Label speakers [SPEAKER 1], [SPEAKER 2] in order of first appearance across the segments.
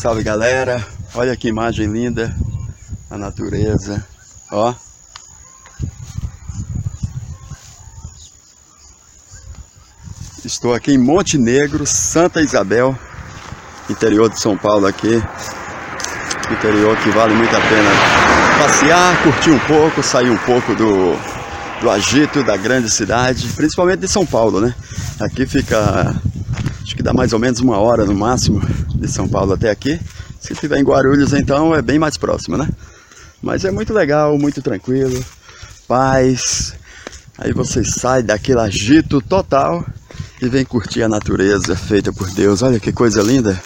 [SPEAKER 1] salve galera! Olha que imagem linda, a natureza, ó. Estou aqui em Monte Negro, Santa Isabel, interior de São Paulo aqui. Interior que vale muito a pena passear, curtir um pouco, sair um pouco do, do agito da grande cidade, principalmente de São Paulo, né? Aqui fica, acho que dá mais ou menos uma hora no máximo de São Paulo até aqui. Se estiver em Guarulhos, então é bem mais próximo, né? Mas é muito legal, muito tranquilo, paz. Aí você sai daquele agito total e vem curtir a natureza feita por Deus. Olha que coisa linda.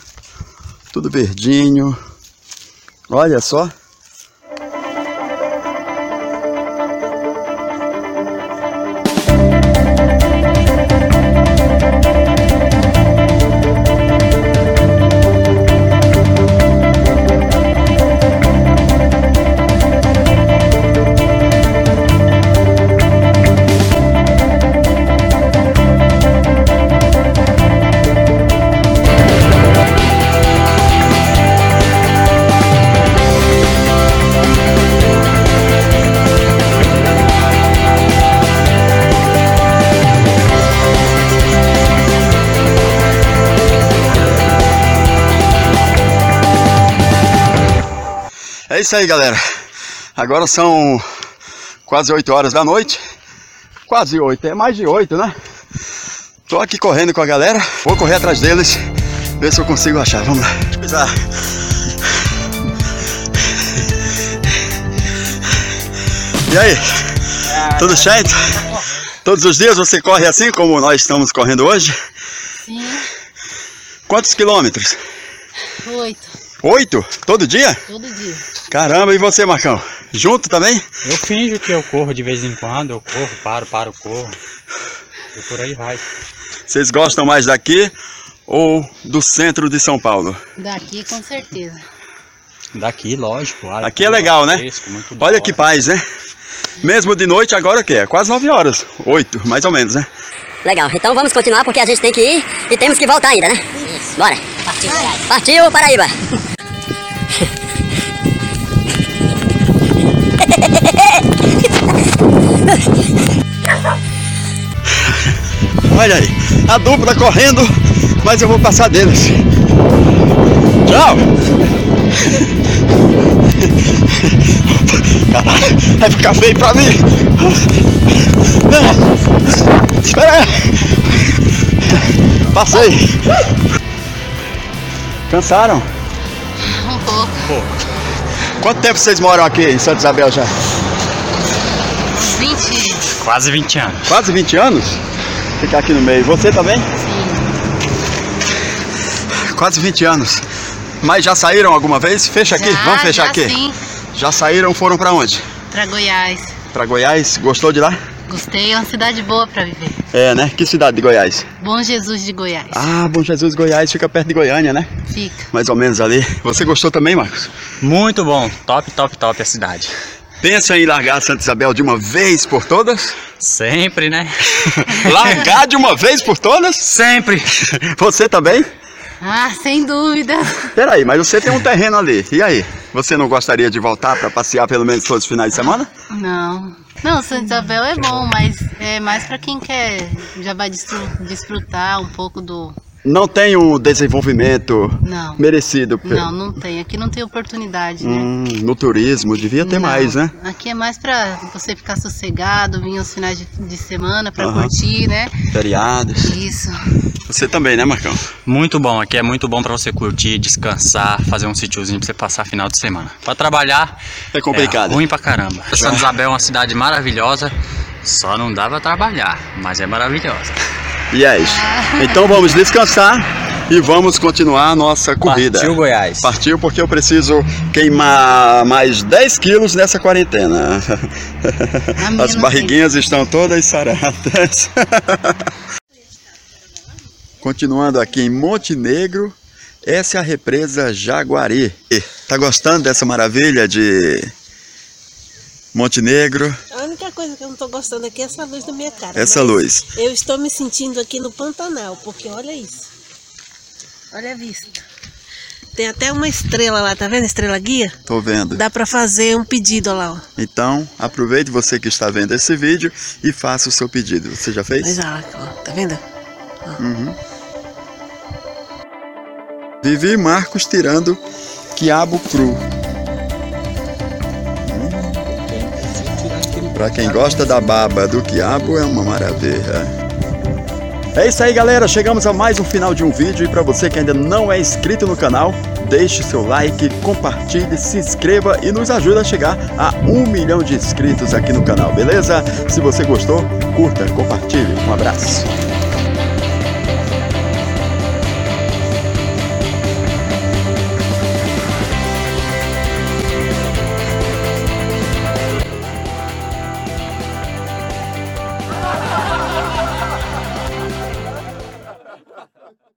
[SPEAKER 1] Tudo verdinho. Olha só. É isso aí, galera. Agora são quase 8 horas da noite. Quase 8, é mais de 8, né? Tô aqui correndo com a galera. Vou correr atrás deles, ver se eu consigo achar. Vamos lá. Pisar. E aí? Tudo certo? Todos os dias você corre assim como nós estamos correndo hoje?
[SPEAKER 2] Sim,
[SPEAKER 1] Quantos quilômetros?
[SPEAKER 2] oito,
[SPEAKER 1] Oito? Todo dia?
[SPEAKER 2] todo dia.
[SPEAKER 1] Caramba, e você, Marcão? Junto também?
[SPEAKER 3] Eu finjo que eu corro de vez em quando, eu corro, paro, paro, corro. E por aí vai.
[SPEAKER 1] Vocês gostam mais daqui ou do centro de São Paulo?
[SPEAKER 2] Daqui com certeza.
[SPEAKER 3] Daqui, lógico. ar
[SPEAKER 1] Aqui é legal, né?
[SPEAKER 3] fresco,
[SPEAKER 1] Olha que paz, né? Mesmo de noite, agora o quê? É quase 9 horas. 8, mais ou menos, né?
[SPEAKER 4] Legal, então vamos continuar porque a gente tem que ir e temos que voltar ainda, né? Isso. Bora.
[SPEAKER 2] Partiu,
[SPEAKER 4] Partiu, Paraíba.
[SPEAKER 1] Olha aí, a dupla correndo, mas eu vou passar deles. Tchau! Caralho, vai ficar feio pra mim! Não. Espera aí! Passei! Cansaram?
[SPEAKER 2] Um pouco.
[SPEAKER 1] Quanto tempo vocês moram aqui em Santa Isabel já?
[SPEAKER 2] Uns 20.
[SPEAKER 3] Quase 20 anos.
[SPEAKER 1] Quase 20 anos? Ficar aqui no meio. Você também?
[SPEAKER 2] Sim.
[SPEAKER 1] Quase 20 anos. Mas já saíram alguma vez? Fecha aqui,
[SPEAKER 2] Já,
[SPEAKER 1] vamos fechar
[SPEAKER 2] já
[SPEAKER 1] aqui.
[SPEAKER 2] Sim,
[SPEAKER 1] Já saíram, foram pra onde?
[SPEAKER 2] pra Goiás.
[SPEAKER 1] Pra Goiás? Gostou de lá?
[SPEAKER 2] Gostei, é uma cidade boa pra viver.
[SPEAKER 1] É, né? Que cidade de Goiás?
[SPEAKER 2] Bom Jesus de Goiás.
[SPEAKER 1] Ah, Bom Jesus, Goiás, fica perto de Goiânia, né?
[SPEAKER 2] Fica.
[SPEAKER 1] Mais ou menos ali. Você gostou também, Marcos?
[SPEAKER 3] Muito bom. Top, top, top a cidade.
[SPEAKER 1] Pensa em largar Santa Isabel de uma vez por todas?
[SPEAKER 3] Sempre, né?
[SPEAKER 1] Largar de uma vez por todas?
[SPEAKER 3] Sempre.
[SPEAKER 1] Você também?
[SPEAKER 2] Ah, sem dúvida.
[SPEAKER 1] Peraí, mas você tem um terreno ali. E aí? Você não gostaria de voltar pra passear pelo menos todos os finais de semana?
[SPEAKER 2] Não. Não, Santa Isabel é bom, mas é mais pra quem quer, já vai desfru- desfrutar um pouco do...
[SPEAKER 1] Não tem um desenvolvimento
[SPEAKER 2] Não.
[SPEAKER 1] merecido
[SPEAKER 2] Não, não tem. Aqui não tem oportunidade, né?
[SPEAKER 1] Hum, no turismo, devia ter
[SPEAKER 2] Não,
[SPEAKER 1] mais, né?
[SPEAKER 2] Aqui é mais pra você ficar sossegado, vir aos finais de, de semana pra
[SPEAKER 1] Aham.
[SPEAKER 2] curtir, né?
[SPEAKER 1] Feriados.
[SPEAKER 2] Isso.
[SPEAKER 1] Você também, né, Marcão?
[SPEAKER 3] Muito bom. Aqui é muito bom pra você curtir, descansar, fazer um sítiozinho pra você passar final de semana. Pra trabalhar
[SPEAKER 1] É complicado.
[SPEAKER 3] É ruim pra caramba. Santa Isabel é uma cidade maravilhosa. Só não dá pra trabalhar, mas é maravilhosa.
[SPEAKER 1] E é isso. Então vamos descansar e vamos continuar a nossa corrida.
[SPEAKER 3] Partiu Goiás.
[SPEAKER 1] Partiu porque eu preciso queimar mais 10 quilos nessa quarentena. As barriguinhas estão todas saradas. Continuando aqui em Monte Negro, essa é a represa Jaguari. Tá gostando dessa maravilha de Monte Negro?
[SPEAKER 5] A única coisa que eu não tô gostando aqui é essa luz na minha cara.
[SPEAKER 1] Essa luz.
[SPEAKER 5] Eu estou me sentindo aqui no Pantanal, porque olha isso. Olha a vista. Tem até uma estrela lá, tá vendo? Estrela guia?
[SPEAKER 1] Tô vendo.
[SPEAKER 5] Dá pra fazer um pedido lá, ó.
[SPEAKER 1] Então, aproveite você que está vendo esse vídeo e faça o seu pedido. Você já fez?
[SPEAKER 5] Olha lá, ó, tá vendo?
[SPEAKER 1] Vivi Marcos tirando quiabo cru. Para quem gosta da baba do quiabo, é uma maravilha. É isso aí, galera. Chegamos a mais um final de um vídeo. E para você que ainda não é inscrito no canal, deixe seu like, compartilhe, se inscreva e nos ajude a chegar a um milhão de inscritos aqui no canal, beleza? Se você gostou, curta, compartilhe. Um abraço.